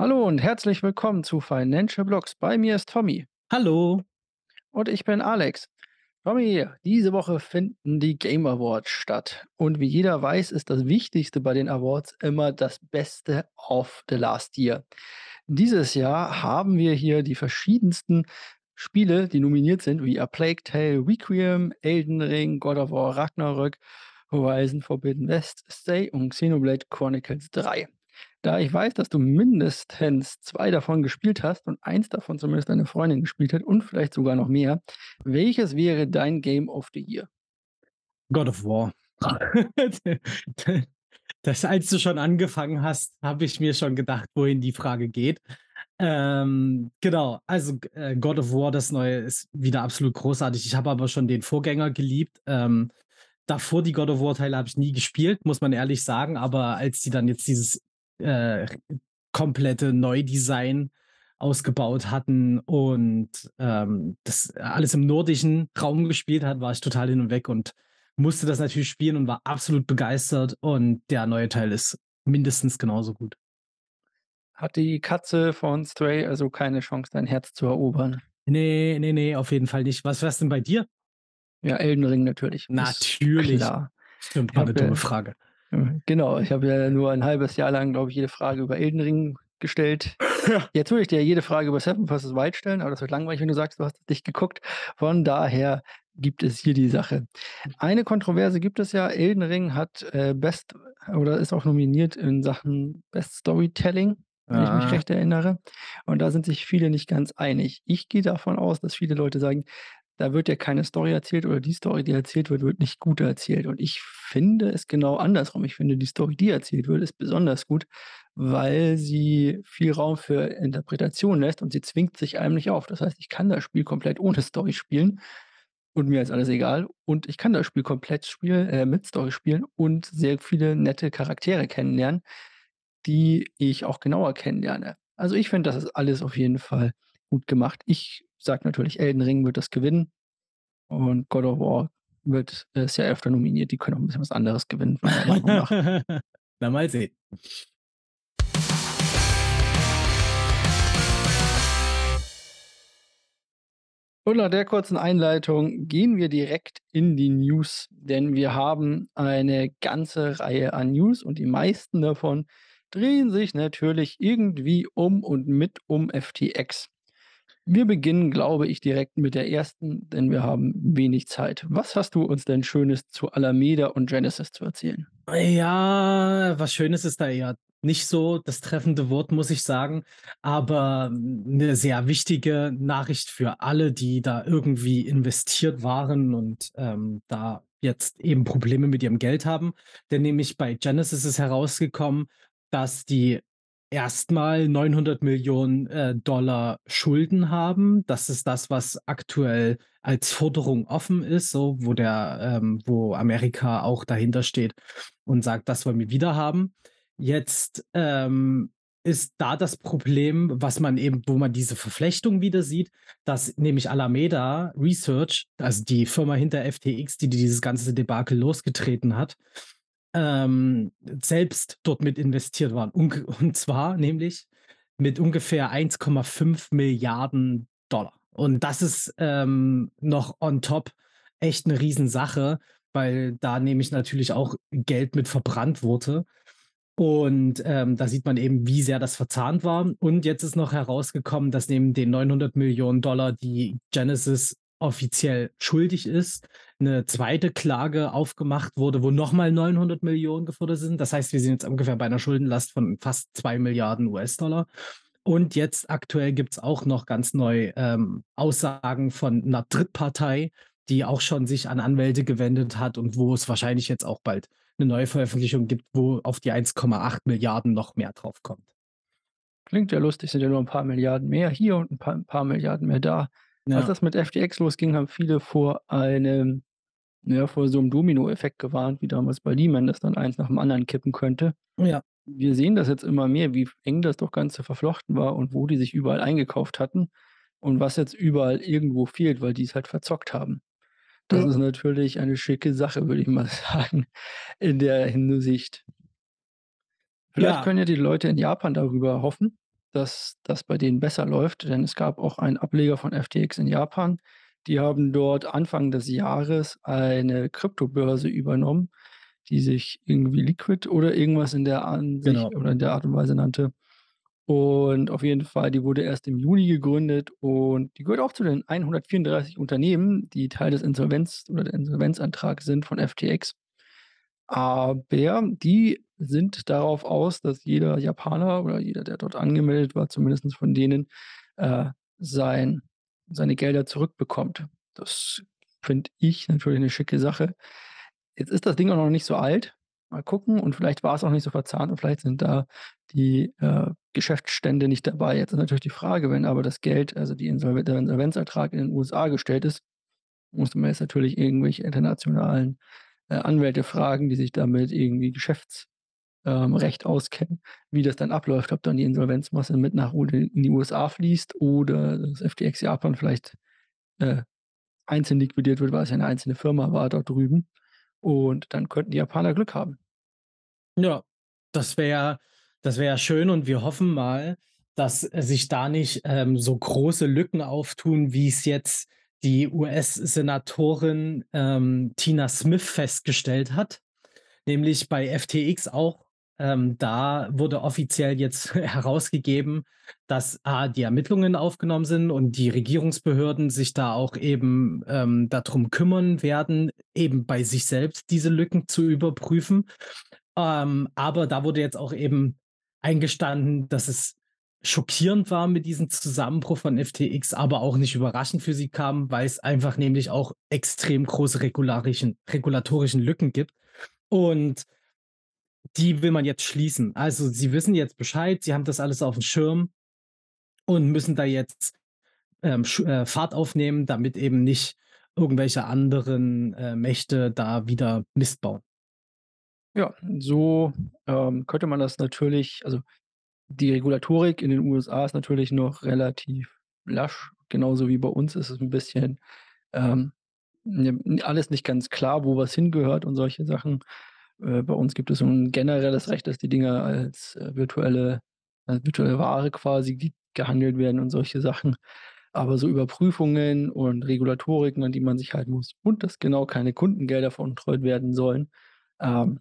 Hallo und herzlich willkommen zu Financial Blocks. Bei mir ist Tommy Hallo. und ich bin Alex. Tommy, diese Woche finden die Game Awards statt. Und wie jeder weiß, ist das Wichtigste bei den Awards immer das Beste of the Last Year. Dieses Jahr haben wir hier die verschiedensten Spiele, die nominiert sind, wie A Plague Tale, Requiem, Elden Ring, God of War, Ragnarök, Horizon Forbidden West, Stay und Xenoblade Chronicles 3. Da ich weiß, dass du mindestens zwei davon gespielt hast und eins davon zumindest deine Freundin gespielt hat und vielleicht sogar noch mehr, welches wäre dein Game of the Year? God of War. Das, als du schon angefangen hast, habe ich mir schon gedacht, wohin die Frage geht. Ähm, genau, also äh, God of War, das neue, ist wieder absolut großartig. Ich habe aber schon den Vorgänger geliebt. Ähm, davor die God of War-Teile habe ich nie gespielt, muss man ehrlich sagen. Aber als die dann jetzt dieses äh, komplette Neudesign ausgebaut hatten und ähm, das alles im nordischen Raum gespielt hat, war ich total hin und weg und musste das natürlich spielen und war absolut begeistert. Und der neue Teil ist mindestens genauso gut. Hat die Katze von Stray also keine Chance, dein Herz zu erobern? Nee, nee, nee, auf jeden Fall nicht. Was wär's denn bei dir? Ja, Elden Ring natürlich. Natürlich. Klar. Stimmt, war eine dumme äh, Frage. Genau, ich habe ja nur ein halbes Jahr lang, glaube ich, jede Frage über Elden Ring gestellt. Jetzt würde ich dir jede Frage über Seven vs. Wild stellen, aber das wird langweilig, wenn du sagst, du hast nicht geguckt. Von daher gibt es hier die Sache. Eine Kontroverse gibt es ja. Elden Ring hat äh, Best oder ist auch nominiert in Sachen Best Storytelling, wenn ich mich Ah. recht erinnere. Und da sind sich viele nicht ganz einig. Ich gehe davon aus, dass viele Leute sagen, da wird ja keine Story erzählt oder die Story, die erzählt wird, wird nicht gut erzählt. Und ich finde es genau andersrum. Ich finde, die Story, die erzählt wird, ist besonders gut, weil sie viel Raum für Interpretation lässt und sie zwingt sich einem nicht auf. Das heißt, ich kann das Spiel komplett ohne Story spielen und mir ist alles egal. Und ich kann das Spiel komplett spielen, äh, mit Story spielen und sehr viele nette Charaktere kennenlernen, die ich auch genauer kennenlerne. Also ich finde, das ist alles auf jeden Fall gut gemacht. Ich sage natürlich, Elden Ring wird das gewinnen und God of War wird äh, ist ja öfter nominiert. Die können auch ein bisschen was anderes gewinnen. Na, mal sehen. Und nach der kurzen Einleitung gehen wir direkt in die News, denn wir haben eine ganze Reihe an News und die meisten davon drehen sich natürlich irgendwie um und mit um FTX. Wir beginnen, glaube ich, direkt mit der ersten, denn wir haben wenig Zeit. Was hast du uns denn Schönes zu Alameda und Genesis zu erzählen? Ja, was Schönes ist da eher nicht so das treffende Wort, muss ich sagen. Aber eine sehr wichtige Nachricht für alle, die da irgendwie investiert waren und ähm, da jetzt eben Probleme mit ihrem Geld haben. Denn nämlich bei Genesis ist herausgekommen, dass die erstmal 900 Millionen äh, Dollar Schulden haben. Das ist das, was aktuell als Forderung offen ist, so wo der, ähm, wo Amerika auch dahinter steht und sagt, das wollen wir wieder haben. Jetzt ähm, ist da das Problem, was man eben, wo man diese Verflechtung wieder sieht, dass nämlich Alameda Research, also die Firma hinter FTX, die dieses ganze Debakel losgetreten hat, ähm, selbst dort mit investiert waren. Und, und zwar nämlich mit ungefähr 1,5 Milliarden Dollar. Und das ist ähm, noch on top echt eine Riesensache, weil da nämlich natürlich auch Geld mit verbrannt wurde. Und ähm, da sieht man eben, wie sehr das verzahnt war. Und jetzt ist noch herausgekommen, dass neben den 900 Millionen Dollar, die Genesis offiziell schuldig ist, eine zweite Klage aufgemacht wurde, wo nochmal 900 Millionen gefordert sind. Das heißt, wir sind jetzt ungefähr bei einer Schuldenlast von fast 2 Milliarden US-Dollar. Und jetzt aktuell gibt es auch noch ganz neu ähm, Aussagen von einer Drittpartei, die auch schon sich an Anwälte gewendet hat und wo es wahrscheinlich jetzt auch bald eine neue Veröffentlichung gibt, wo auf die 1,8 Milliarden noch mehr drauf kommt. Klingt ja lustig, sind ja nur ein paar Milliarden mehr hier und ein paar, ein paar Milliarden mehr da. Als Ja, das mit FTX losging, haben viele vor einem, ja, vor so einem Dominoeffekt gewarnt, wie damals bei Lehman, dass dann eins nach dem anderen kippen könnte. ja, Wir sehen das jetzt immer mehr, wie eng das doch Ganze verflochten war und wo die sich überall eingekauft hatten und was jetzt überall irgendwo fehlt, weil die es halt verzockt haben. Das Ja. ist natürlich eine schicke Sache, würde ich mal sagen, in der Hinsicht. Vielleicht Ja. können ja die Leute in Japan darüber hoffen, dass das bei denen besser läuft, denn es gab auch einen Ableger von FTX in Japan. Die haben dort Anfang des Jahres eine Kryptobörse übernommen, die sich irgendwie Liquid oder irgendwas in der Genau. Ansicht oder in der Art und Weise nannte. Und auf jeden Fall, die wurde erst im Juni gegründet und die gehört auch zu den 134 Unternehmen, die Teil des Insolvenz oder der Insolvenzantrag sind von FTX. Aber die sind darauf aus, dass jeder Japaner oder jeder, der dort angemeldet war, zumindest von denen, äh, sein seine Gelder zurückbekommt. Das finde ich natürlich eine schicke Sache. Jetzt ist das Ding auch noch nicht so alt. Mal gucken und vielleicht war es auch nicht so verzahnt und vielleicht sind da die, äh, Geschäftsstände nicht dabei. Jetzt ist natürlich die Frage, wenn aber das Geld, also die Insolve der Insolvenzertrag in den USA gestellt ist, musste man jetzt natürlich irgendwelche internationalen, äh, Anwälte fragen, die sich damit irgendwie Geschäfts ähm, Recht auskennen, wie das dann abläuft, ob dann die Insolvenzmasse mit nach in die USA fließt oder das FTX Japan vielleicht, äh, einzeln liquidiert wird, weil es ja 'ne einzelne Firma war dort drüben. Und dann könnten die Japaner Glück haben. Ja, das wäre das wäre schön und wir hoffen mal, dass sich da nicht, ähm, so große Lücken auftun, wie es jetzt die US-Senatorin, ähm, Tina Smith festgestellt hat, nämlich bei FTX auch. Ähm, da wurde offiziell jetzt herausgegeben, dass A, die Ermittlungen aufgenommen sind und die Regierungsbehörden sich da auch eben, ähm, da kümmern werden, eben bei sich selbst diese Lücken zu überprüfen. Ähm, aber da wurde jetzt auch eben eingestanden, dass es schockierend war mit diesem Zusammenbruch von FTX, aber auch nicht überraschend für sie kam, weil es einfach nämlich auch extrem große regularischen regulatorischen Lücken gibt. Und die will man jetzt schließen. Also, sie wissen jetzt Bescheid, sie haben das alles auf dem Schirm und müssen da jetzt, ähm, äh, Fahrt aufnehmen, damit eben nicht irgendwelche anderen, äh, Mächte da wieder Mist bauen. Ja, so, ähm, könnte man das natürlich also, die Regulatorik in den USA ist natürlich noch relativ lasch, genauso wie bei uns ist es 'n bisschen, ähm, n alles nicht ganz klar, wo was hingehört und solche Sachen. Äh, bei uns gibt es so 'n generelles Recht, dass die Dinger als, äh, virtuelle als virtuelle Ware quasi ge gehandelt werden und solche Sachen. Aber so Überprüfungen und Regulatoriken, an die man sich halten muss und dass genau keine Kundengelder veruntreut werden sollen, ähm,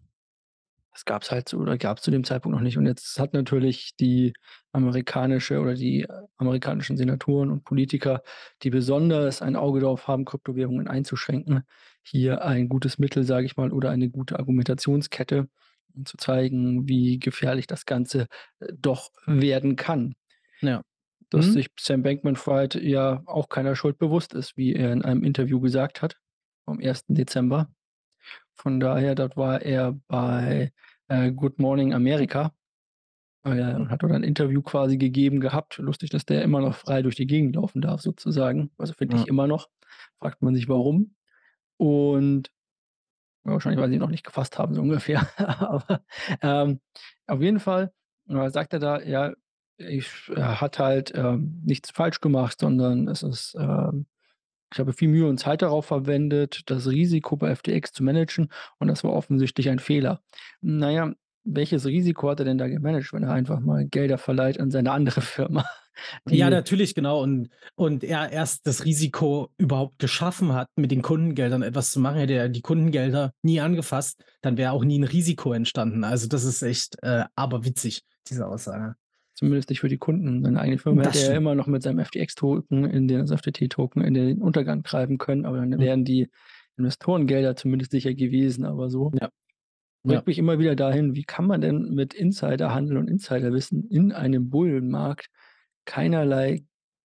das gab's halt so oder gab's zu dem Zeitpunkt noch nicht. Und jetzt hat natürlich die amerikanische oder die, äh, amerikanischen Senatoren und Politiker, die besonders ein Auge darauf haben, Kryptowährungen einzuschränken, hier ein gutes Mittel, sage ich mal, oder eine gute Argumentationskette, um zu zeigen, wie gefährlich das Ganze, äh, doch werden kann. Ja. Dass Mhm. sich Sam Bankman-Fried ja auch keiner Schuld bewusst ist, wie er in einem Interview gesagt hat vom 1. Dezember. Von daher, dort war er bei, äh, Good Morning America, äh, und hat dort ein Interview quasi gegeben gehabt. Lustig, dass der immer noch frei durch die Gegend laufen darf sozusagen. Also, finde ich Ja. immer noch. Fragt man sich warum. Und wahrscheinlich, weil sie ihn noch nicht gefasst haben, so ungefähr. Aber, ähm, auf jeden Fall, äh, sagt er da, ja, ich er hat halt, ähm, nichts falsch gemacht, sondern es ist, ähm ich habe viel Mühe und Zeit darauf verwendet, das Risiko bei FTX zu managen und das war offensichtlich ein Fehler. Na ja, welches Risiko hat er denn da gemanagt, wenn er einfach mal Gelder verleiht an seine andere Firma, Ja, natürlich, genau. Und und er erst das Risiko überhaupt geschaffen hat, mit den Kundengeldern etwas zu machen. Hätte er die Kundengelder nie angefasst, dann wäre auch nie 'n Risiko entstanden. Also, das ist echt, äh, aberwitzig, diese Aussage. Zumindest nicht für die Kunden. Seine eigene Firma hätte Das er ja stimmt. immer noch mit seinem FTX-Token in den FTT-Token in den Untergang treiben können, aber dann Mhm. wären die Investorengelder zumindest sicher gewesen, aber so Ja. Ja. bringt mich immer wieder dahin, wie kann man denn mit Insiderhandel und Insiderwissen in einem Bullenmarkt keinerlei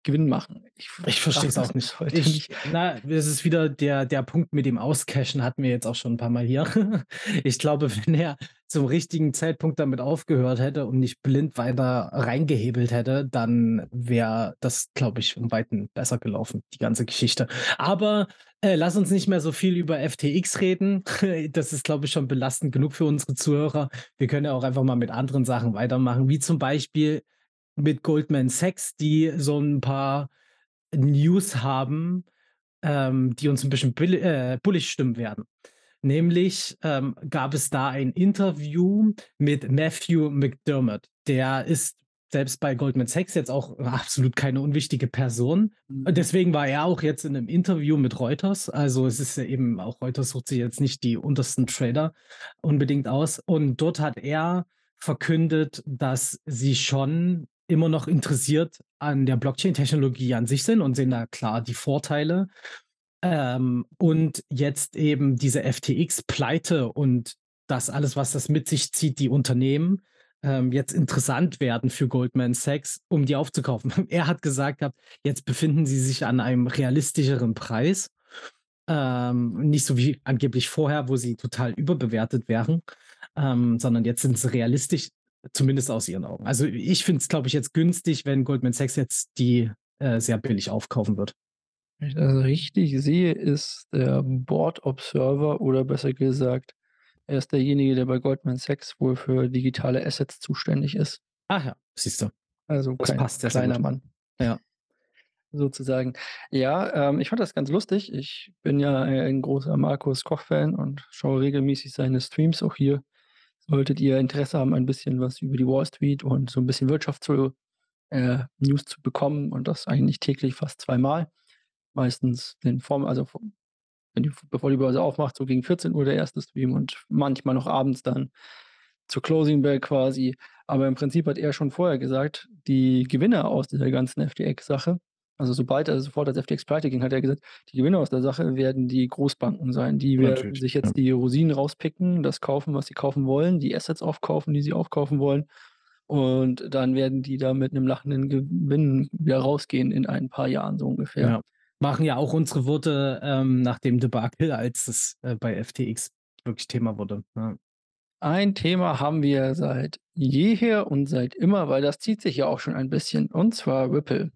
Gewinn machen? Ich Ich verstehe es auch nicht. heute Ich na, das ist wieder der der Punkt mit dem Auscashen hatten wir jetzt auch schon 'n paar Mal hier. Ich glaube, wenn er zum richtigen Zeitpunkt damit aufgehört hätte und nicht blind weiter reingehebelt hätte, dann wäre das, glaube ich, um Weiten besser gelaufen, die ganze Geschichte. Aber, äh, lass uns nicht mehr so viel über FTX reden. Das ist, glaube ich, schon belastend genug für unsere Zuhörer. Wir können ja auch einfach mal mit anderen Sachen weitermachen, wie zum Beispiel mit Goldman Sachs, die so 'n paar News haben, ähm, die uns 'n bisschen äh, bullish stimmen werden. Nämlich, ähm, gab es da ein Interview mit Matthew McDermott. Der ist selbst bei Goldman Sachs jetzt auch absolut keine unwichtige Person. Mhm. deswegen war er auch jetzt in 'nem Interview mit Reuters. Also, es ist ja eben auch Reuters sucht sich jetzt nicht die untersten Trader unbedingt aus. Und dort hat er verkündet, dass sie schon immer noch interessiert an der Blockchain-Technologie an sich sind und sehen da klar die Vorteile. Ähm, und jetzt eben diese FTX-Pleite und das alles, was das mit sich zieht, die Unternehmen, ähm, jetzt interessant werden für Goldman Sachs, um die aufzukaufen. Er hat gesagt gehabt, jetzt befinden sie sich an einem realistischeren Preis. Ähm, nicht so wie angeblich vorher, wo sie total überbewertet wären, ähm, sondern jetzt sind sie realistisch, zumindest aus ihren Augen. Also, ich finde es, glaube ich, jetzt günstig, wenn Goldman Sachs jetzt die, äh, sehr billig aufkaufen wird. Wenn ich das richtig sehe, ist der Board Observer oder besser gesagt, er ist derjenige, der bei Goldman Sachs wohl für digitale Assets zuständig ist. Ach ja, siehst du. Also Das kein passt kleiner. Mann. Ja. Sozusagen. Ja, ähm, ich fand das ganz lustig. Ich bin ja ein großer Markus Koch-Fan und schaue regelmäßig seine Streams auch hier. Solltet ihr Interesse haben, ein bisschen was über die Wall Street und so 'n bisschen Wirtschaft zu äh, News zu bekommen und das eigentlich täglich fast zweimal. Meistens den vorm also wenn die bevor die Börse aufmacht, so gegen 14:00 der 1. Stream und manchmal noch abends dann zur Closing Bell quasi. Aber im Prinzip hat er schon vorher gesagt, die Gewinner aus dieser ganzen FTX-Sache also, sobald er sofort als FTX pleite ging, hat er gesagt, die Gewinner aus der Sache werden die Großbanken sein. Die werden Natürlich, sich ja. jetzt die Rosinen rauspicken, das kaufen, was sie kaufen wollen, die Assets aufkaufen, die sie aufkaufen wollen. Und dann werden die da mit 'nem lachenden Gewinn wieder rausgehen in ein paar Jahren so ungefähr. Ja. Waren ja auch unsere Worte, ähm, nach dem Debakel, als es, äh, bei FTX wirklich Thema wurde, ja. Ein Thema haben wir seit jeher und seit immer, weil das zieht sich ja auch schon ein bisschen, und zwar Ripple.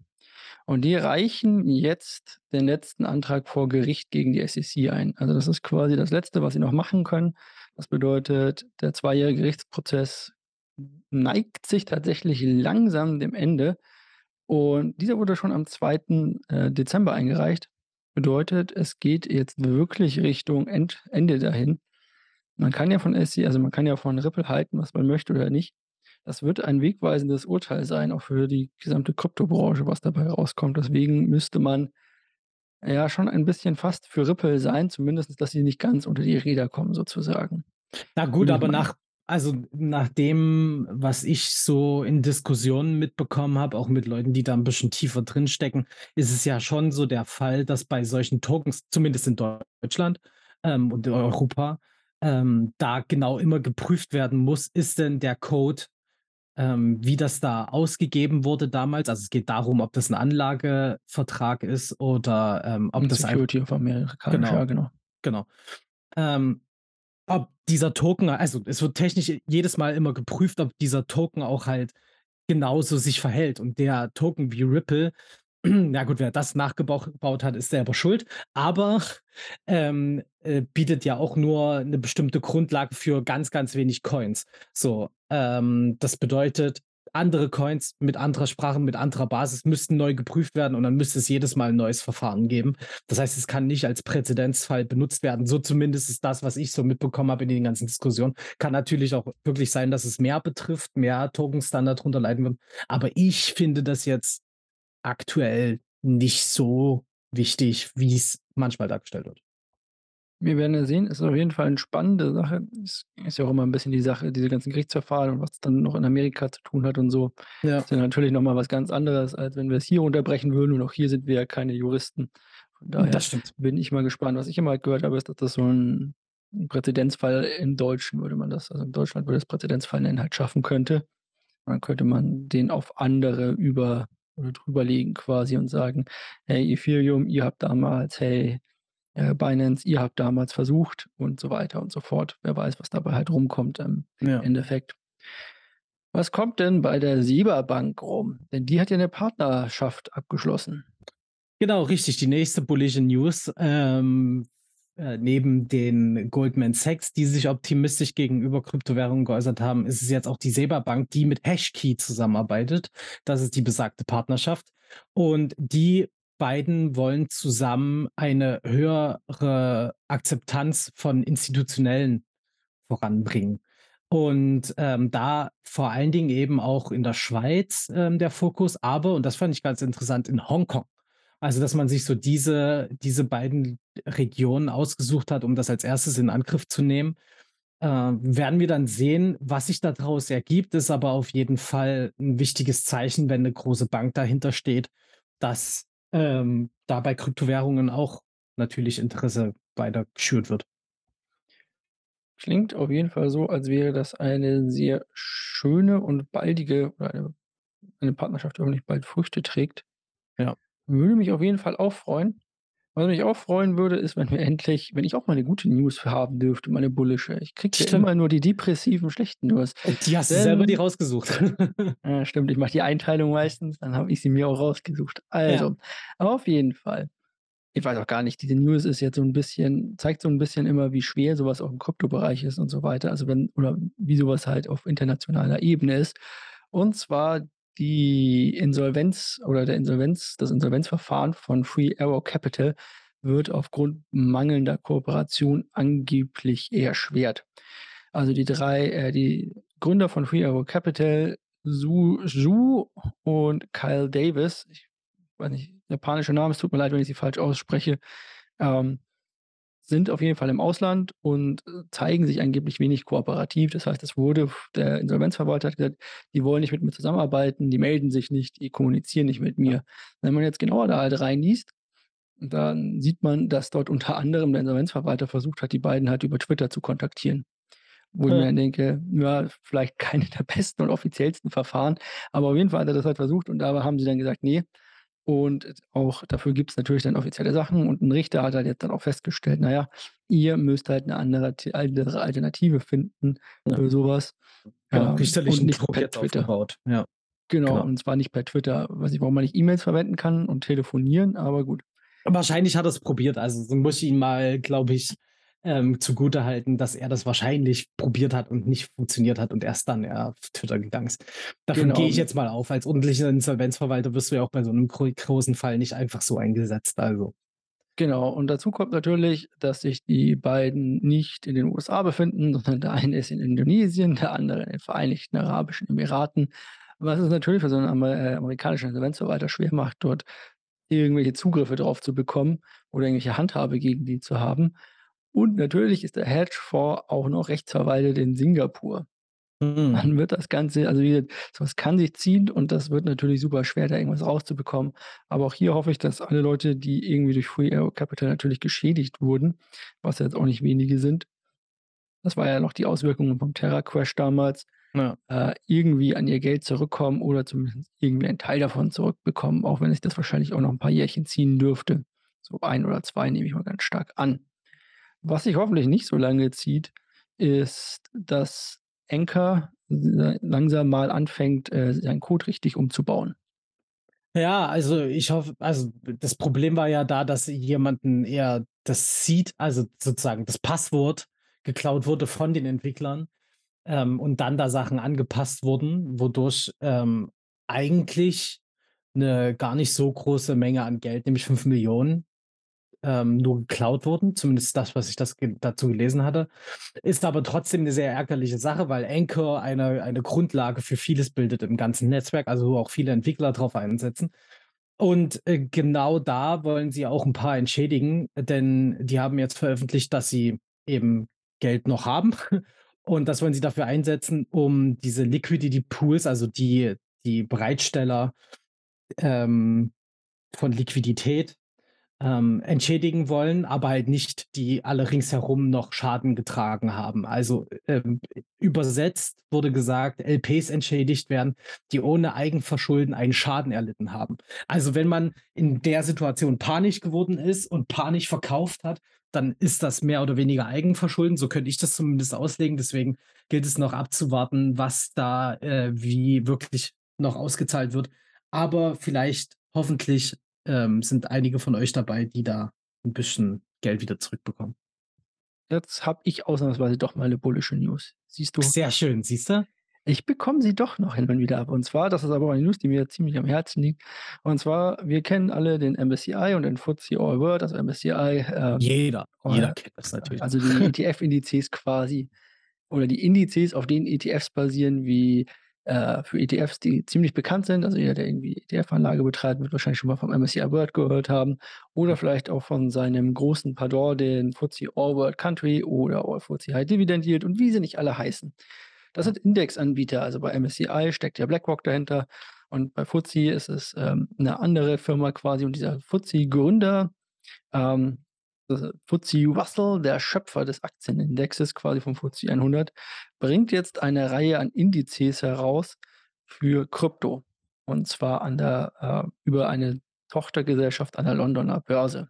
Und die reichen jetzt den letzten Antrag vor Gericht gegen die SEC ein. Also, das ist quasi das Letzte, was sie noch machen können. Das bedeutet, der zweijährige Gerichtsprozess neigt sich tatsächlich langsam dem Ende. Und dieser wurde schon am 2., äh, Dezember eingereicht. Bedeutet, es geht jetzt wirklich Richtung End Ende dahin. Man kann ja von SE also, man kann ja von Ripple halten, was man möchte oder nicht. Das wird ein wegweisendes Urteil sein, auch für die gesamte Kryptobranche, was dabei rauskommt. Deswegen müsste man ja schon ein bisschen fast für Ripple sein, zumindest, dass sie nicht ganz unter die Räder kommen sozusagen. Na gut, aber nach also, nach dem, was ich so in Diskussionen mitbekommen habe, auch mit Leuten, die da 'n bisschen tiefer drinstecken, ist es ja schon so der Fall, dass bei solchen Tokens, zumindest in Deutschland, ähm, und in Europa, ähm, da genau immer geprüft werden muss, ist denn der Code, ähm, wie das da ausgegeben wurde damals also, es geht darum, ob das 'n Anlagevertrag ist oder, ähm, ob 'N das Security auf amerikanisch, genau, ja, genau. genau. Ob dieser Token also, es wird technisch jedes Mal immer geprüft, ob dieser Token auch halt genauso sich verhält. Und der Token wie Ripple, na gut, wer das nachgebauch baut hat, ist selber schuld, aber, ähm, äh, bietet ja auch nur 'ne bestimmte Grundlage für ganz, ganz wenig Coins. So, ähm, das bedeutet, andere Coins mit anderer Sprache, mit anderer Basis müssten neu geprüft werden und dann müsste es jedes Mal 'n neues Verfahren geben. Das heißt, es kann nicht als Präzedenzfall benutzt werden. So zumindest ist das, was ich so mitbekommen habe in den ganzen Diskussionen. Kann natürlich auch wirklich sein, dass es mehr betrifft, mehr Tokens dann da drunter leiden würden. Aber ich finde das jetzt aktuell nicht so wichtig, wie's manchmal dargestellt wird. Wir werden ja sehen, ist auf jeden Fall 'ne spannende Sache. Es ist ja auch immer 'n bisschen die Sache diese ganzen Gerichtsverfahren und was dann noch in Amerika zu tun hat und so. Ja. Ist ja natürlich noch mal was ganz anderes, als wenn wir es hier runterbrechen würden und auch hier sind wir ja keine Juristen. Von daher Das stimmt. bin ich mal gespannt. Was ich immer halt gehört habe, ist, dass das so 'n 'n Präzedenzfall im Deutschen würde man das also, in Deutschland würde das Präzedenzfall nennen, halt schaffen könnte. Dann könnte man den auf andere über oder drüber legen quasi und sagen: „Hey, Ethereum, ihr habt damals hey, äh, Binance, ihr habt damals versucht“ und so weiter und so fort. Wer weiß, was dabei halt rumkommt im Ja. Endeffekt. Was kommt denn bei der SIBA Bank rum? Denn die hat ja 'ne Partnerschaft abgeschlossen. Genau, richtig. Die nächste bullische News, ähm, äh, neben den Goldman Sachs, die sich optimistisch gegenüber Kryptowährungen geäußert haben, ist es jetzt auch die SEBA Bank, die mit Hashkey zusammenarbeitet. Das ist die besagte Partnerschaft. Und die beiden wollen zusammen eine höhere Akzeptanz von Institutionellen voranbringen. Und, ähm, da vor allen Dingen eben auch in der Schweiz, ähm, der Fokus, aber, und das fand ich ganz interessant, in Hongkong. Also, dass man sich so diese diese beiden Regionen ausgesucht hat, um das als Erstes in Angriff zu nehmen. Äh, werden wir dann sehen, was sich da draus ergibt, ist aber auf jeden Fall 'n wichtiges Zeichen, wenn 'ne große Bank dahinter steht, dass, ähm, da bei Kryptowährungen auch natürlich Interesse weiter geschürt wird. Klingt auf jeden Fall so, als wäre das eine sehr schöne und baldige oder eine eine Partnerschaft, die hoffentlich bald Früchte trägt. Ja. Würde mich auf jeden Fall auch freuen. Was mich auch freuen würde, ist, wenn wir endlich wenn ich auch mal 'ne gute News haben dürfte, mal 'ne bullische. Ich kriege ja immer nur die depressiven, schlechten News. Die hast du selber Denn rausgesucht. Ja, stimmt, ich mache die Einteilung meistens, dann habe ich sie mir auch rausgesucht. Ja. Also, auf jeden Fall. Ich weiß auch gar nicht, diese News ist jetzt so 'n bisschen zeigt so 'n bisschen immer, wie schwer so was auch im Kryptobereich ist und so weiter. Also, wenn oder wie so was halt auf internationaler Ebene ist. Und zwar die Insolvenz oder der Insolvenz das Insolvenzverfahren von Three Arrow Capital wird aufgrund mangelnder Kooperation angeblich erschwert. Also, die 3 äh, die Gründer von Three Arrow Capital, Su Zhu und Kyle Davis, ich weiß nicht, japanische Namen, es tut mir leid, wenn ich sie falsch ausspreche, ähm, sind auf jeden Fall im Ausland und, äh, zeigen sich angeblich wenig kooperativ. Das heißt, es wurde der Insolvenzverwalter hat gesagt: „Die wollen nicht mit mir zusammenarbeiten, die melden sich nicht, die kommunizieren nicht mit Ja. mir.“ Wenn man jetzt genauer da halt reinliest, dann sieht man, dass dort unter anderem der Insolvenzverwalter versucht hat, die beiden halt über Twitter zu kontaktieren. Wo ich mir Ja. dann denke, ja, vielleicht keine der besten und offiziellsten Verfahren, aber auf jeden Fall hat er das halt versucht und dabei haben sie dann gesagt: „Ne.“ Und auch dafür gibt's natürlich dann offizielle Sachen und 'n Richter hat halt jetzt dann auch festgestellt: „Na ja, ihr müsst halt 'ne andere andere Alternative finden Ja. für so was, Genau, ähm, und richterlichen nicht Druck per jetzt Twitter.“ aufgebaut. Ja, Genau, genau. und zwar nicht per Twitter. Weiß nicht, warum man nicht E-Mails verwenden kann und telefonieren, aber gut. Wahrscheinlich hat er's probiert. Also, so muss ich ihm mal, glaube ich, ähm, zugutehalten, dass er das wahrscheinlich probiert hat und nicht funktioniert hat und erst dann er auf Twitter gegangen ist. Davon gehe Genau. ich jetzt mal auf. Als ordentlicher Insolvenzverwalter wirst du ja auch bei so 'nem gro großen Fall nicht einfach so eingesetzt, also. Genau, und dazu kommt natürlich, dass sich die beiden nicht in den USA befinden, sondern der eine ist in Indonesien, der andere in den Vereinigten Arabischen Emiraten. Was es natürlich für so 'n Amer äh, amerikanischen Insolvenzverwalter schwer macht, dort irgendwelche Zugriffe drauf zu bekommen oder irgendwelche Handhabe gegen die zu haben. Und natürlich ist der Hedgefonds auch noch rechtsverwaltet in Singapur. Mhm. Dann wird das Ganze also, wie gesagt, so was kann sich ziehen und das wird natürlich super schwer, da irgendwas rauszubekommen. Aber auch hier hoffe ich, dass alle Leute, die irgendwie durch Three Arrow Capital natürlich geschädigt wurden, was jetzt auch nicht wenige sind das war ja noch die Auswirkungen vom Terra Crash damals, Ja. äh, irgendwie an ihr Geld zurückkommen oder zumindest irgendwie einen Teil davon zurückbekommen, auch wenn sich das wahrscheinlich auch noch 'n paar Jährchen ziehen dürfte. So 1 oder 2 nehme ich mal ganz stark an. Was sich hoffentlich nicht so lange zieht, ist, dass la langsam mal anfängt, äh, seinen Code richtig umzubauen. Ja, also, ich hoffe also, das Problem war ja da, dass jemanden eher das Seed, also, sozusagen das Passwort geklaut wurde von den Entwicklern, ähm, und dann da Sachen angepasst wurden, wodurch, ähm, eigentlich 'ne gar nicht so große Menge an Geld, nämlich 5.000.000, ähm, nur geklaut wurden, zumindest das, was ich das ge dazu gelesen hatte. Ist aber trotzdem 'ne sehr ärgerliche Sache, weil Anchor eine eine Grundlage für vieles bildet im ganzen Netzwerk, also, wo auch viele Entwickler drauf einsetzen. Und, äh, genau da wollen sie auch 'n paar entschädigen, denn die haben jetzt veröffentlicht, dass sie eben Geld noch haben und das wollen sie dafür einsetzen, um diese Liquidity Pools, also, die die Bereitsteller, ähm, von Liquidität, ähm, entschädigen wollen, aber halt nicht die alle ringsherum noch Schaden getragen haben. Also, ähm, übersetzt wurde gesagt, LPs entschädigt werden, die ohne Eigenverschulden einen Schaden erlitten haben. Also, wenn man in der Situation panisch geworden ist und panisch verkauft hat, dann ist das mehr oder weniger Eigenverschulden. So könnte ich das zumindest auslegen. Deswegen gilt es noch abzuwarten, was da, äh, wie wirklich noch ausgezahlt wird. Aber vielleicht, hoffentlich, ähm, sind einige von euch dabei, die da 'n bisschen Geld wieder zurückbekommen. Jetzt habe ich ausnahmsweise doch mal 'ne bullische News. Siehst du? Sehr schön, siehst du? Ich bekomme sie doch noch hin und wieder ab. Und zwar, das ist aber auch eine News, die mir ziemlich am Herzen liegt. Und zwar, wir kennen alle den MSCI und den FTSE All World, also MSCI, ähm, Jeder, äh, jeder kennt das natürlich. also, die ETF-Indizes quasi. oder die Indizes, auf denen ETFs basieren, wie äh, für ETFs, die ziemlich bekannt sind. Also jeder, der irgendwie ETF-Anlage betreibt, wird wahrscheinlich schon mal vom MSCI World gehört haben oder vielleicht auch von seinem großen Pardon, den FTSE All World Country oder All FTSE High Dividend Yield und wie sie nicht alle heißen. Das sind Indexanbieter. Also bei MSCI steckt ja BlackRock dahinter und bei FTSE ist es ähm, 'ne andere Firma quasi und dieser FTSE-Gründer, ähm, äh, FTSE Russell, der Schöpfer des Aktienindexes quasi vom FTSE 100, bringt jetzt eine Reihe an Indizes heraus für Krypto. Und zwar an der äh, über eine Tochtergesellschaft an der Londoner Börse.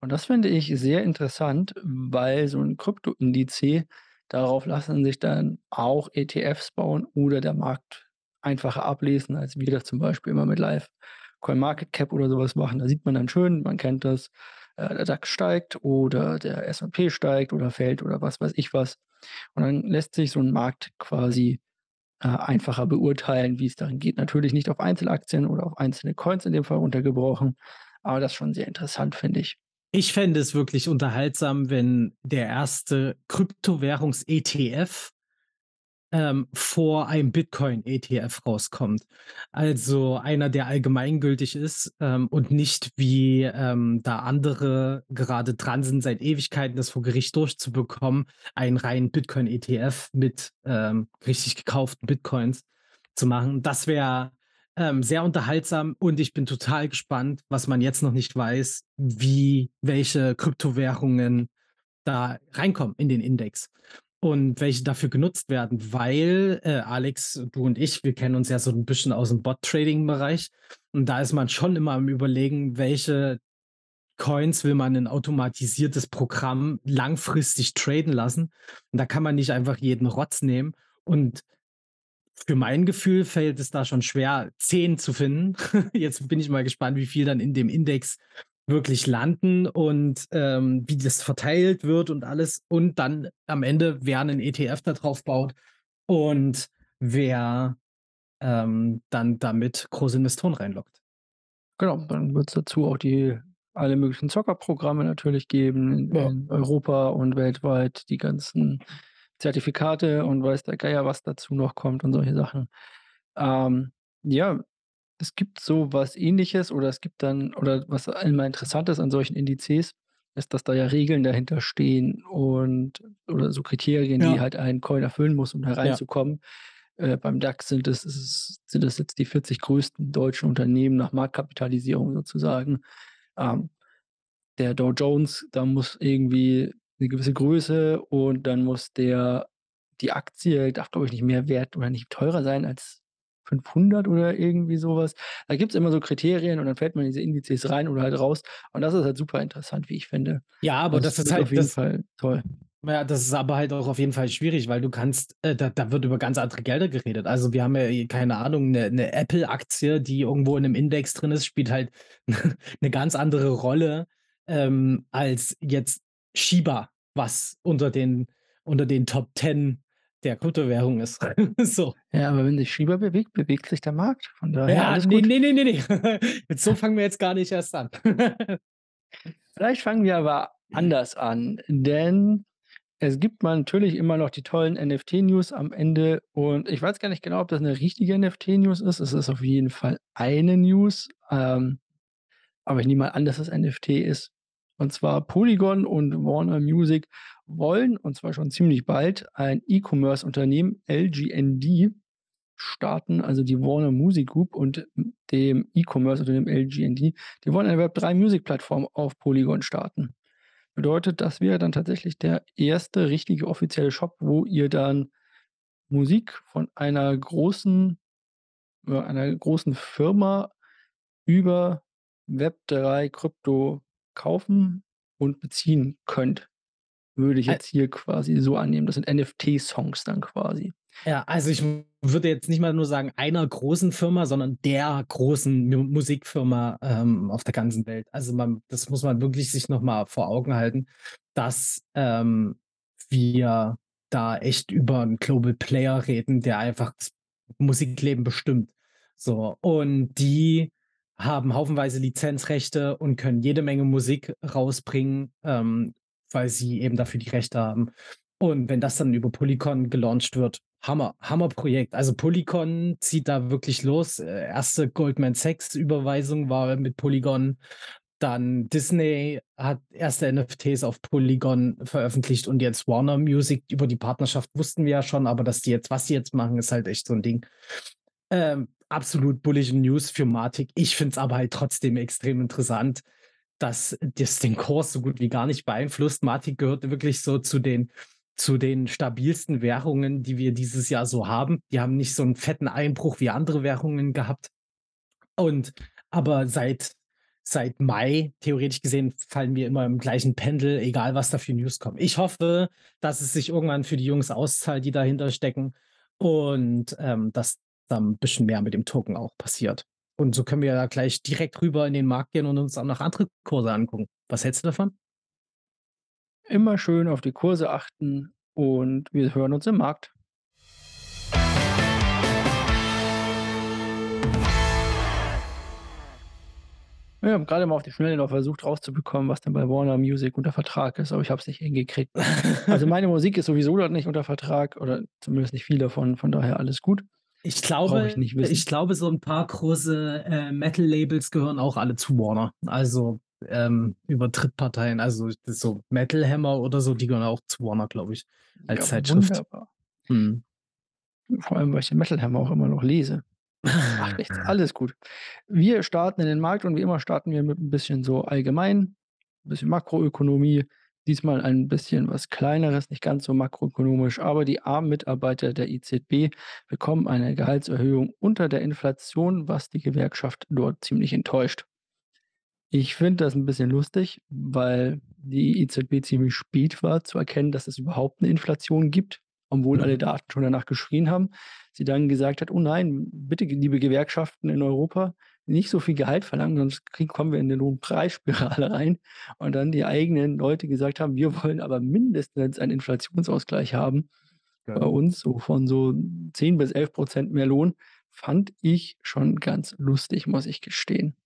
Und das finde ich sehr interessant, weil so 'n Kryptoindice darauf lassen sich dann auch ETFs bauen oder der Markt einfacher ablesen, als wir das zum Beispiel immer mit Live CoinMarketCap oder so was machen. Da sieht man dann schön, man kennt das, äh, der DAX steigt oder der S&P steigt oder fällt oder was weiß ich was. Und dann lässt sich so 'n Markt quasi, äh, einfacher beurteilen, wie's darin geht. Natürlich nicht auf Einzelaktien oder auf einzelne Coins in dem Fall runtergebrochen, aber das ist schon sehr interessant, finde ich. Ich fände es wirklich unterhaltsam, wenn der 1. Kryptowährungs-ETF ähm, vor einem Bitcoin-ETF rauskommt. Also einer, der allgemeingültig ist, ähm, und nicht wie, ähm, da andere gerade dran sind, seit Ewigkeiten das vor Gericht durchzubekommen, einen reinen Bitcoin-ETF mit, ähm, richtig gekauften Bitcoins zu machen. Das wäre, ähm, sehr unterhaltsam und ich bin total gespannt, was man jetzt noch nicht weiß, wie welche Kryptowährungen da reinkommen in den Index und welche dafür genutzt werden, weil, äh, Alex, du und ich, wir kennen uns ja so 'n bisschen aus'm Bot-Trading-Bereich und da ist man schon immer am Überlegen, welche Coins will man in automatisiertes Programm langfristig traden lassen. Und da kann man nicht einfach jeden Rotz nehmen und für mein Gefühl fällt es da schon schwer, 10 zu finden. Jetzt bin ich mal gespannt, wie viel dann in dem Index wirklich landen und, ähm, wie das verteilt wird und alles und dann am Ende, wer 'nen ETF da drauf baut und wer, ähm, dann damit große Investoren reinlockt. Genau, dann wird's dazu auch die alle möglichen Zockerprogramme natürlich geben in Ja. in Europa und weltweit, die ganzen Zertifikate und weiß der Geier, was dazu noch kommt und solche Sachen. Ähm, ja, es gibt so was Ähnliches oder es gibt dann oder was immer interessant ist an solchen Indizes, ist, dass da ja Regeln dahinter stehen und oder so Kriterien, die Ja. halt ein Coin erfüllen muss, um da Ja. Äh, beim DAX sind es es sind das jetzt die 40 größten deutschen Unternehmen nach Marktkapitalisierung sozusagen. Ähm, der Dow Jones, da muss irgendwie 'ne gewisse Größe und dann muss der die Aktie darf, glaube ich, nicht mehr wert oder nicht teurer sein als 500 oder irgendwie so was. Da gibt's immer so Kriterien und dann fällt man in diese Indizes rein oder halt raus. Und das ist halt super interessant, wie ich finde. Ja, aber Das das ist wird auf halt jeden das Fall toll. ja, das ist aber halt auch auf jeden Fall schwierig, weil du kannst äh, da da wird über ganz andere Gelder geredet. Also, wir haben ja, äh, keine Ahnung, 'ne 'ne Apple-Aktie, die irgendwo in 'nem Index drin ist, spielt halt 'ne ganz andere Rolle, ähm, als jetzt Shiba, was unter den unter den Top 10 der Kryptowährung ist. So. Ja, aber wenn sich Shiba bewegt, bewegt sich der Markt. Von daher Ja, alles ne, gut. ne, ne, ne, ne. Jetzt so fangen wir jetzt gar nicht erst an. Vielleicht fangen wir aber anders an, denn es gibt mal natürlich immer noch die tollen NFT-News am Ende und ich weiß gar nicht genau, ob das 'ne richtige NFT-News ist. Es ist auf jeden Fall eine News, ähm, aber ich nehme mal an, dass es NFT ist. Und zwar Polygon und Warner Music wollen, und zwar schon ziemlich bald, ein E-Commerce-Unternehmen LGND starten, also die Warner Music Group und dem E-Commerce-Unternehmen LGND. Die wollen eine Web3-Music-Plattform auf Polygon starten. Bedeutet, das wäre dann tatsächlich der 1. richtige offizielle Shop, wo ihr dann Musik von einer großen einer großen Firma über Web3 Krypto kaufen und beziehen könnt. Würde ich jetzt hier quasi so annehmen. Das sind NFT-Songs dann quasi. Ja, also, ich würde jetzt nicht mal nur sagen, einer großen Firma, sondern der großen Mu Musikfirma, ähm, auf der ganzen Welt. Also, man das muss man wirklich sich noch mal vor Augen halten, dass, ähm, wir da echt über 'n Global Player reden, der einfach das Musikleben bestimmt. So, und die haben haufenweise Lizenzrechte und können jede Menge Musik rausbringen, ähm, weil sie eben dafür die Rechte haben. Und wenn das dann über Polygon gelauncht wird, Hammer, Hammerprojekt. Also Polygon zieht da wirklich los. Äh, erste Goldman Sachs Überweisung war mit Polygon. Dann Disney hat erste NFTs auf Polygon veröffentlicht und jetzt Warner Music über die Partnerschaft wussten wir ja schon, aber dass die jetzt, was sie jetzt machen, ist halt echt so ein Ding. Ähm, absolut bullige News für Matic. Ich finde es aber halt trotzdem extrem interessant, dass das den Kurs so gut wie gar nicht beeinflusst. Matic gehört wirklich so zu den zu den stabilsten Währungen, die wir dieses Jahr so haben. Die haben nicht so einen fetten Einbruch wie andere Währungen gehabt. Und aber seit, seit Mai, theoretisch gesehen, fallen wir immer im gleichen Pendel, egal was da für News kommen. Ich hoffe, dass es sich irgendwann für die Jungs auszahlt, die dahinter stecken. Und ähm, dass da ein bisschen mehr mit dem Token auch passiert. Und so können wir ja gleich direkt rüber in den Markt gehen und uns auch noch andere Kurse angucken. Was hältst du davon? Immer schön auf die Kurse achten und wir hören uns im Markt. Wir haben gerade mal auf die Schnelle noch versucht rauszubekommen, was denn bei Warner Music unter Vertrag ist, aber ich habe es nicht hingekriegt. Also meine Musik ist sowieso dort nicht unter Vertrag oder zumindest nicht viel davon, von daher alles gut. Ich glaube, ich, ich glaube, so ein paar große äh, Metal-Labels gehören auch alle zu Warner. Also ähm, über Drittparteien, also so Metal Hammer oder so, die gehören auch zu Warner, glaube ich, als Ja, Zeitschrift. Hm. Vor allem, weil ich den Metal Hammer auch immer noch lese. Macht nichts, alles gut. Wir starten in den Markt und wie immer starten wir mit ein bisschen so allgemein, ein bisschen Makroökonomie. Diesmal ein bisschen was Kleineres, nicht ganz so makroökonomisch, aber die armen Mitarbeiter der EZB bekommen eine Gehaltserhöhung unter der Inflation, was die Gewerkschaft dort ziemlich enttäuscht. Ich finde das ein bisschen lustig, weil die EZB ziemlich spät war zu erkennen, dass es überhaupt eine Inflation gibt, obwohl alle Mhm. Daten schon danach geschrien haben. Sie dann gesagt hat: „Oh nein, bitte, liebe Gewerkschaften in Europa, nicht so viel Gehalt verlangen, sonst kriegen kommen wir in 'ne Lohnpreisspirale rein.“ Und dann die eigenen Leute gesagt haben: „Wir wollen aber mindestens einen Inflationsausgleich haben bei Geil. uns, so von so 10 bis 11% mehr Lohn.“ Fand ich schon ganz lustig, muss ich gestehen.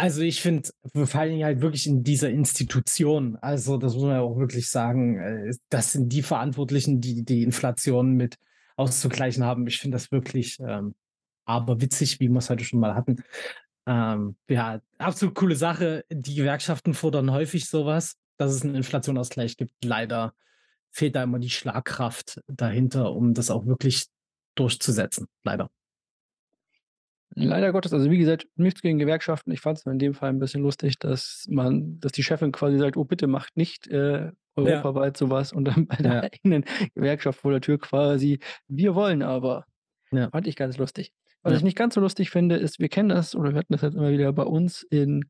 Also, ich finde, wir fallen halt wirklich in dieser Institution. Also, das muss man ja auch wirklich sagen, äh, das sind die Verantwortlichen, die die Inflation mit auszugleichen haben. Ich finde das wirklich, ähm, aberwitzig, wie wir's heute schon mal hatten. Ähm, ja, absolut coole Sache. Die Gewerkschaften fordern häufig so was, dass es 'n Inflationsausgleich gibt. Leider fehlt da immer die Schlagkraft dahinter, um das auch wirklich durchzusetzen, leider. Leider Gottes, also wie gesagt, nichts gegen Gewerkschaften. Ich fand es in dem Fall ein bisschen lustig, dass man dass die Chefin quasi sagt: „Oh, bitte macht nicht, äh, Ja, europaweit so was“ und dann bei der ja, eigenen Gewerkschaft vor der Tür quasi: „Wir wollen aber.“ ja, Fand ich ganz lustig. Was ja. ich nicht ganz so lustig finde, ist, wir kennen das oder wir hatten das jetzt immer wieder bei uns in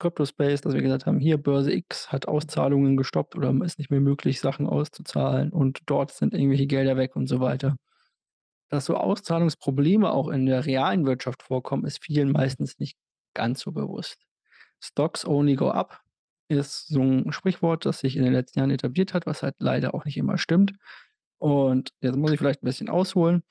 Crypto Space, dass wir gesagt haben: „Hier, Börse X hat Auszahlungen gestoppt oder ist nicht mehr möglich, Sachen auszuzahlen und dort sind irgendwelche Gelder weg“ und so weiter. Dass so Auszahlungsprobleme auch in der realen Wirtschaft vorkommen, ist vielen meistens nicht ganz so bewusst. Stocks only go up ist so 'n Sprichwort, das sich in den letzten Jahren etabliert hat, was halt leider auch nicht immer stimmt. Und jetzt muss ich vielleicht 'n bisschen ausholen,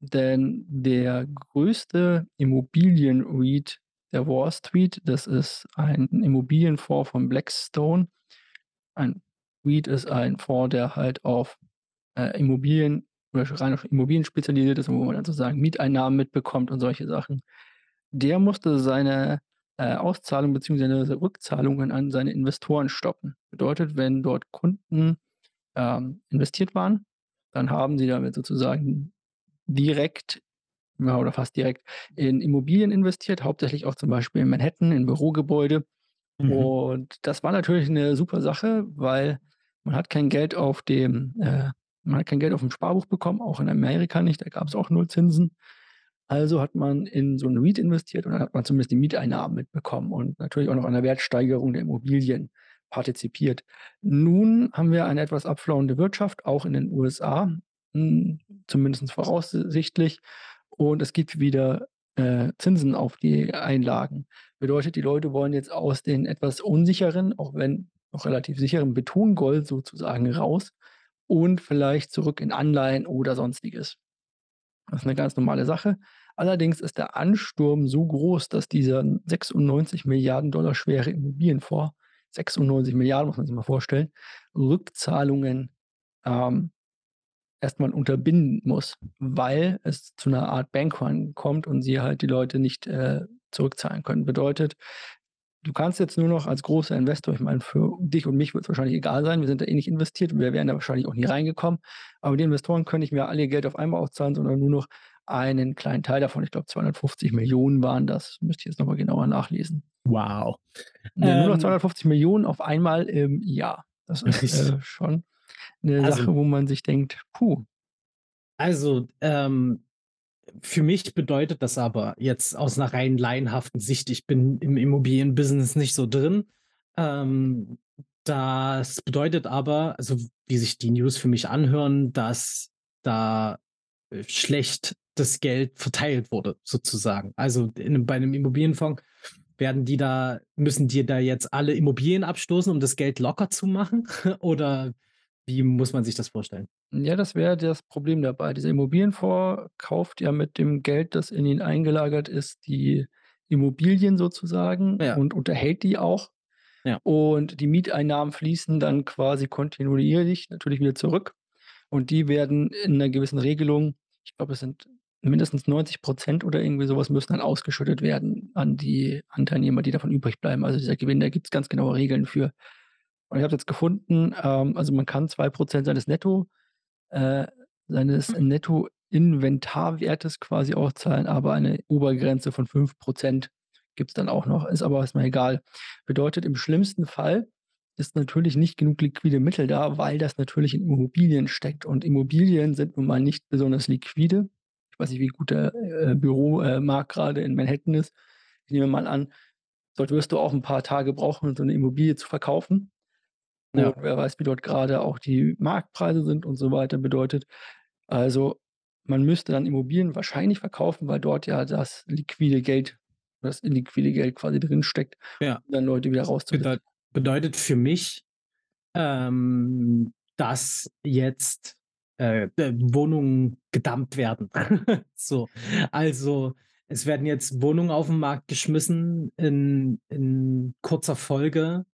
denn der größte Immobilien-REIT der Wall Street, das ist ein Immobilienfonds von Blackstone. Ein REIT ist ein Fonds, der halt auf, äh, Immobilien oder rein auf Immobilien spezialisiert ist wo man dann sozusagen Mieteinnahmen mitbekommt und solche Sachen. Der musste seine, äh, Auszahlung beziehungsweise Rückzahlungen an seine Investoren stoppen. Bedeutet, wenn dort Kunden, ähm, investiert waren, dann haben sie damit sozusagen direkt, ja, oder fast direkt in Immobilien investiert, hauptsächlich auch zum Beispiel in Manhattan, in Bürogebäude. Mhm. Und das war natürlich 'ne super Sache, weil man hat kein Geld auf dem äh, man hat kein Geld aufm Sparbuch bekommen, auch in Amerika nicht, da gab's auch null Zinsen. Also hat man in so 'n REIT investiert und dann hat man zumindest die Mieteinnahmen mitbekommen und natürlich auch noch an der Wertsteigerung der Immobilien partizipiert. Nun haben wir eine etwas abflauende Wirtschaft, auch in den USA, zumindest voraussichtlich. Und es gibt wieder, äh, Zinsen auf die Einlagen. Bedeutet, die Leute wollen jetzt aus den etwas unsicheren, auch wenn noch relativ sicheren Betongold sozusagen raus und vielleicht zurück in Anleihen oder Sonstiges. Das ist 'ne ganz normale Sache. Allerdings ist der Ansturm so groß, dass dieser 96 Milliarden Dollar schwere Immobilienfonds 96 Milliarden muss man sich mal vorstellen, Rückzahlungen, ähm erst mal unterbinden muss, weil es zu 'ner Art Bankrun kommt und sie halt die Leute nicht, äh, zurückzahlen können. Bedeutet, du kannst jetzt nur noch als großer Investor ich meine, für dich und mich wird's wahrscheinlich egal sein, wir sind da eh nicht investiert wir wären da wahrscheinlich auch nie reingekommen, aber die Investoren können nicht mehr alle ihr Geld auf einmal auszahlen, sondern nur noch einen kleinen Teil davon. Ich glaube, 250.000.000 waren das. Müsste ich jetzt noch mal genauer nachlesen. Wow. Ne, nur noch Ähm 250.000.000 auf einmal im Jahr. Das ist, äh, schon 'ne Also Sache, wo man sich denkt: „Puh.“ Also, ähm, für mich bedeutet das aber jetzt aus 'ner rein laienhaften Sicht, ich bin im Immobilienbusiness nicht so drin. Ähm, das bedeutet aber, also, wie sich die News für mich anhören, dass da, äh, schlecht das Geld verteilt wurde sozusagen. Also, in bei 'nem Immobilienfonds werden die da müssen die da jetzt alle Immobilien abstoßen, um das Geld locker zu machen? Oder wie muss man sich das vorstellen? Ja, das wäre das Problem dabei. Dieser Immobilienfonds kauft ja mit dem Geld, das in ihn eingelagert ist, die Immobilien sozusagen Ja. und unterhält die auch. Ja. Und die Mieteinnahmen fließen dann quasi kontinuierlich natürlich wieder zurück. Und die werden in 'ner gewissen Regelung ich glaube, es sind mindestens 90 % oder irgendwie so was müssen dann ausgeschüttet werden an die Anteilnehmer, die davon übrig bleiben. Also, dieser Gewinn, da gibt's ganz genaue Regeln für. Und ich habe jetzt gefunden, ähm, also, man kann 2 % seines Netto äh, seines Hm. Nettoinventarwertes quasi auszahlen, aber eine Obergrenze von 5 % gibt's dann auch noch, ist aber erst mal egal. Bedeutet, im schlimmsten Fall ist natürlich nicht genug liquide Mittel da, weil das natürlich in Immobilien steckt und Immobilien sind nun mal nicht besonders liquide. Ich weiß nicht, wie gut der, äh, Büro äh, grade in Manhattan ist. Ich nehme mal an, dort wirst du auch 'n paar Tage brauchen, um so 'ne Immobilie zu verkaufen. Und Ja. wer weiß, wie dort grade auch die Marktpreise sind und so weiter. Bedeutet also, man müsste dann Immobilien wahrscheinlich verkaufen, weil dort ja das liquide Geld das illiquide Geld quasi drinsteckt, Ja. um dann Leute wieder rauszusetzen. bedeutet für mich, ähm, dass jetzt, äh, äh, Wohnungen gedumpt werden. So, also, es werden jetzt Wohnungen auf 'n Markt geschmissen in in kurzer Folge,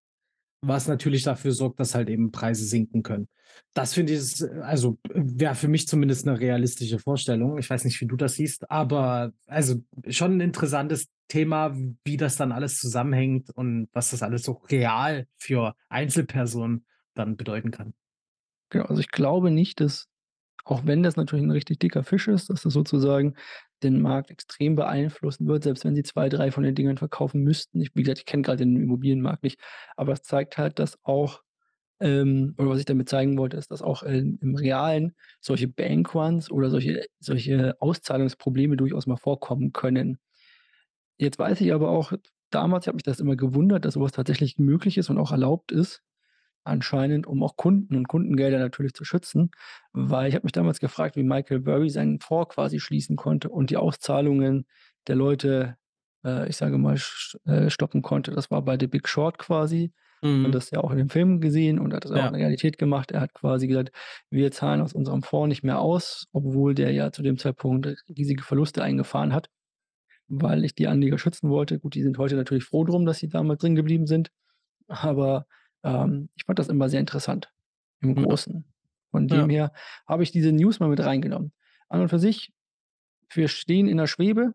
was natürlich dafür sorgt, dass halt eben Preise sinken können. Das finde ich also, wäre für mich zumindest 'ne realistische Vorstellung. Ich weiß nicht, wie du das siehst, aber also, schon 'n interessantes Thema, wie das dann alles zusammenhängt und was das alles so real für Einzelpersonen dann bedeuten kann. Genau, also, ich glaube nicht, dass auch wenn das natürlich 'n richtig dicker Fisch ist, dass das sozusagen den Markt extrem beeinflussen wird, selbst wenn sie 2, 3 von den Dingern verkaufen müssten. Ich wie gesagt, ich kenne grad den Immobilienmarkt nicht, aber es zeigt halt, dass auch ähm, oder was ich damit zeigen wollte, ist, dass auch in im Realen solche Bankruns oder solche solche Auszahlungsprobleme durchaus mal vorkommen können. Jetzt weiß ich aber auch damals hat mich das immer gewundert, dass so was tatsächlich möglich ist und auch erlaubt ist, anscheinend, um auch Kunden und Kundengelder natürlich zu schützen, weil ich habe mich damals gefragt, wie Michael Burry seinen Fonds quasi schließen konnte und die Auszahlungen der Leute, äh, ich sage mal, äh, stoppen konnte. Das war bei „The Big Short“ quasi. Und Mhm. das ja auch in dem Film gesehen und hat das auch in Ja. der Realität gemacht. Er hat quasi gesagt: „Wir zahlen aus unserem Fonds nicht mehr aus“, obwohl der ja zu dem Zeitpunkt riesige Verluste eingefahren hat, weil ich die Anleger schützen wollte. Gut, die sind heute natürlich froh drum, dass sie damals drin geblieben sind, aber, ähm, ich fand das immer sehr interessant im Ja. Großen. Von dem Ja. her habe ich diese News mal mit reingenommen. An und für sich, wir stehen in der Schwebe,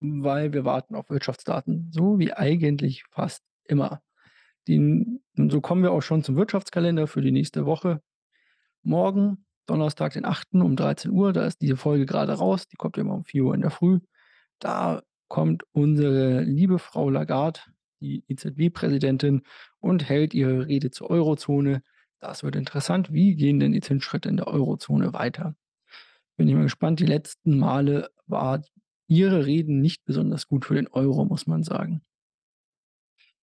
weil wir warten auf Wirtschaftsdaten, so wie eigentlich fast immer. Die und so kommen wir auch schon zum Wirtschaftskalender für die nächste Woche. Morgen, Donnerstag, den 8. um 13:00, da ist diese Folge grade raus, die kommt ja immer um 4:00 in der Früh. Da kommt unsere liebe Frau Lagarde, die EZB-Präsidentin und hält ihre Rede zur Eurozone. Das wird interessant. Wie gehen denn die Zinsschritte in der Eurozone weiter? Bin ich mal gespannt. Die letzten Male war ihre Reden nicht besonders gut für den Euro, muss man sagen.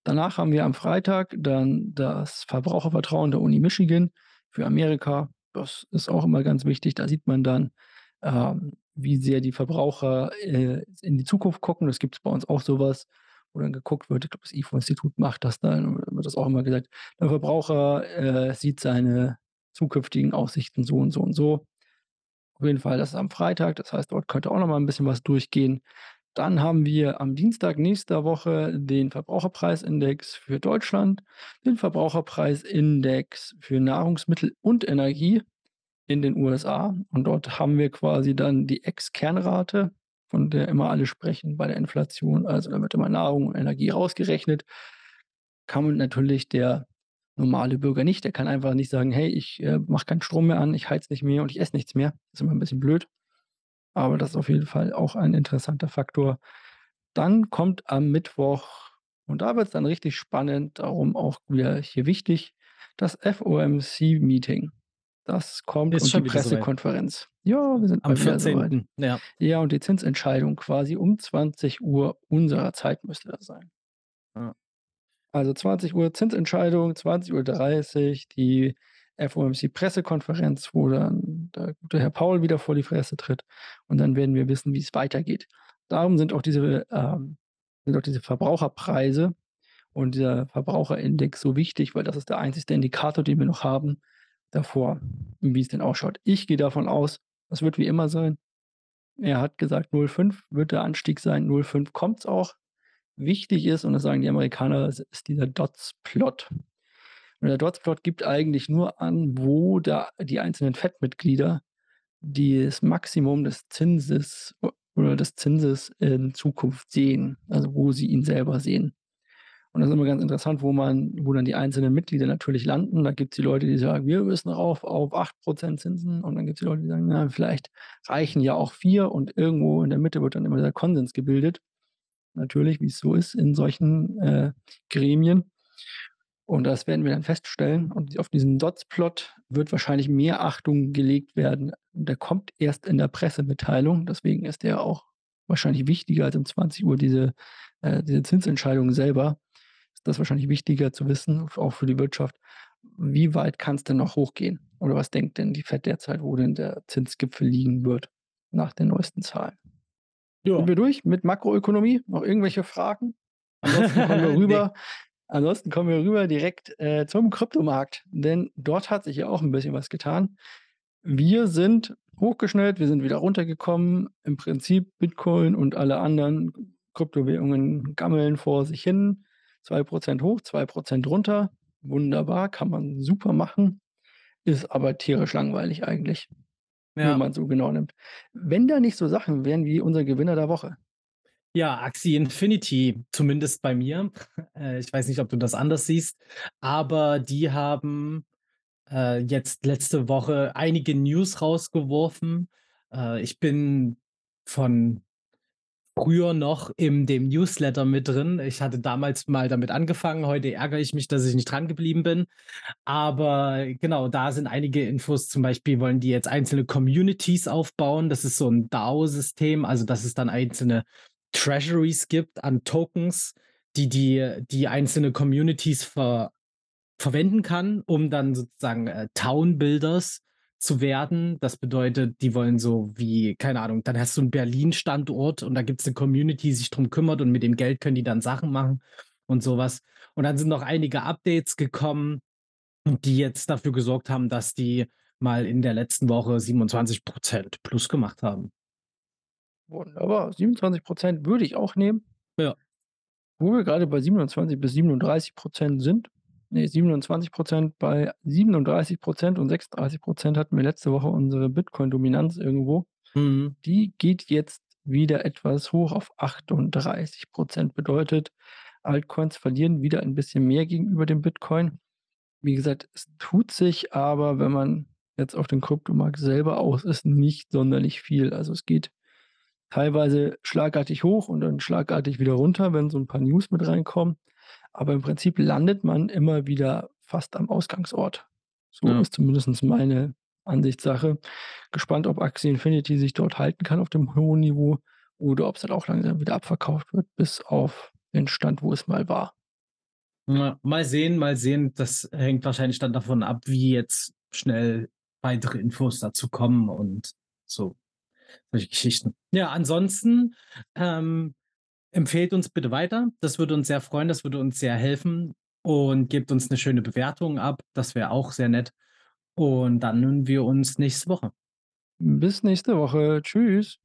Danach haben wir am Freitag dann das Verbrauchervertrauen der Uni Michigan für Amerika. Das ist auch immer ganz wichtig. Da sieht man dann, ähm, wie sehr die Verbraucher, äh, in die Zukunft gucken. Das gibt's bei uns auch so was, wo dann geguckt wird. Ich glaube, das ifo-Institut macht das dann, wird das auch immer gesagt. Der Verbraucher, äh, sieht seine zukünftigen Aussichten so und so und so. Auf jeden Fall, das ist am Freitag. Das heißt, dort könnte auch noch mal 'n bisschen was durchgehen. Dann haben wir am Dienstag nächster Woche den Verbraucherpreisindex für Deutschland, den Verbraucherpreisindex für Nahrungsmittel und Energie. in den USA und dort haben wir quasi dann die Ex-Kernrate, von der immer alle sprechen bei der Inflation. Also, da wird immer Nahrung und Energie rausgerechnet. Kann natürlich der normale Bürger nicht. Der kann einfach nicht sagen: „Hey, ich, äh, mache keinen Strom mehr an, ich heize nicht mehr und ich esse nichts mehr.“ Ist immer 'n bisschen blöd. Aber das ist auf jeden Fall auch ein interessanter Faktor. Dann kommt am Mittwoch und da wird's dann richtig spannend, darum auch wieder hier wichtig, das FOMC-Meeting. Das kommt Ist und die wieder so. Pressekonferenz. Ja, wir sind Am bald wieder so weit. 14., ja. Ja, und die Zinsentscheidung quasi um 20:00 unserer Zeit müsste das sein. Ja. Also 20:00 Zinsentscheidung, 20:30 die FOMC-Pressekonferenz, wo dann der gute Herr Powell wieder vor die Fresse tritt und dann werden wir wissen, wie's weitergeht. Darum sind auch diese ähm, sind auch diese Verbraucherpreise und dieser Verbraucherindex so wichtig, weil das ist der einzigste Indikator, den wir noch haben davor, wie's denn ausschaut. Ich gehe davon aus, es wird wie immer sein. Er hat gesagt, 0,5 wird der Anstieg sein, 0,5 kommt's auch. Wichtig ist, und das sagen die Amerikaner, ist dieser Dots-Plot. Und der Dots-Plot gibt eigentlich nur an, wo da die einzelnen FED-Mitglieder das Maximum des Zinses oder des Zinses in Zukunft sehen, also wo sie ihn selber sehen. Und das ist immer ganz interessant, wo man wo dann die einzelnen Mitglieder natürlich landen. Da gibt's die Leute, die sagen: „Wir müssen rauf auf 8 % Zinsen.“ Und dann gibt's die Leute, die sagen: „Na, vielleicht reichen ja auch 4“ und irgendwo in der Mitte wird dann immer der Konsens gebildet. Natürlich, wie's so ist in solchen, äh, Gremien. Und das werden wir dann feststellen. Und auf diesen Dots-Plot wird wahrscheinlich mehr Achtung gelegt werden. Der kommt erst in der Pressemitteilung, deswegen ist der auch wahrscheinlich wichtiger als um 20:00 diese äh, diese Zinsentscheidung selber. Ist das wahrscheinlich wichtiger zu wissen, auch für die Wirtschaft. Wie weit kann's denn noch hochgehen? Oder was denkt denn die FED derzeit, wo denn der Zinsgipfel liegen wird nach den neuesten Zahlen? Sind Ja. wir durch mit Makroökonomie? Noch irgendwelche Fragen? Ansonsten kommen wir rüber ansonsten kommen wir rüber direkt, äh, zum Kryptomarkt, denn dort hat sich ja auch 'n bisschen was getan. Wir sind hochgeschnellt, wir sind wieder runtergekommen. Im Prinzip Bitcoin und alle anderen Kryptowährungen gammeln vor sich hin. 2 % hoch, 2 % runter. Wunderbar, kann man super machen, ist aber tierisch langweilig eigentlich, wenn Ja. man's so genau nimmt. Wenn da nicht so Sachen wären wie unser Gewinner der Woche. Ja, Axie Infinity, zumindest bei mir. Äh, ich weiß nicht, ob du das anders siehst, aber die haben, äh, jetzt letzte Woche einige News rausgeworfen. Äh, ich bin von früher noch in dem Newsletter mit drin. Ich hatte damals mal damit angefangen. Heute ärgere ich mich, dass ich nicht drangeblieben bin. Aber genau, da sind einige Infos. Zum Beispiel wollen die jetzt einzelne Communities aufbauen. Das ist so 'n DAO-System, also, dass es dann einzelne Treasuries gibt an Tokens, die die die einzelne Communities ver verwenden kann, um dann sozusagen, äh, Town Builders zu werden. Das bedeutet, die wollen so wie keine Ahnung, dann hast du 'n Berlin-Standort und da gibt's 'ne Community, die sich drum kümmert und mit dem Geld können die dann Sachen machen und so was. Und dann sind noch einige Updates gekommen, die jetzt dafür gesorgt haben, dass die mal in der letzten Woche 27 % plus gemacht haben. Wunderbar, 27 % würde ich auch nehmen. Ja. Wo wir grade bei 27 bis 37 % sind ne, 27 % bei 37 % und 36 % hatten wir letzte Woche unsere Bitcoin-Dominanz irgendwo. Mhm. Die geht jetzt wieder etwas hoch auf 38 %. Bedeutet, Altcoins verlieren wieder ein bisschen mehr gegenüber dem Bitcoin. Wie gesagt, es tut sich aber, wenn man jetzt auf den Kryptomarkt selber aus ist, nicht sonderlich viel. Also, es geht teilweise schlagartig hoch und dann schlagartig wieder runter, wenn so 'n paar News mit reinkommen. Aber im Prinzip landet man immer wieder fast am Ausgangsort. So Ja. ist zumindest meine Ansichtssache. Gespannt, ob Axie Infinity sich dort halten kann auf dem hohen Niveau oder ob's dann auch langsam wieder abverkauft wird bis auf den Stand, wo es mal war. Ja, mal sehen, mal sehen. Das hängt wahrscheinlich dann davon ab, wie jetzt schnell weitere Infos dazu kommen und so solche Geschichten. Ja, ansonsten, ähm, empfehlt uns bitte weiter. Das würde uns sehr freuen, das würde uns sehr helfen und gebt uns 'ne schöne Bewertung ab. Das wäre auch sehr nett. Und dann hören wir uns nächste Woche. Bis nächste Woche. Tschüss.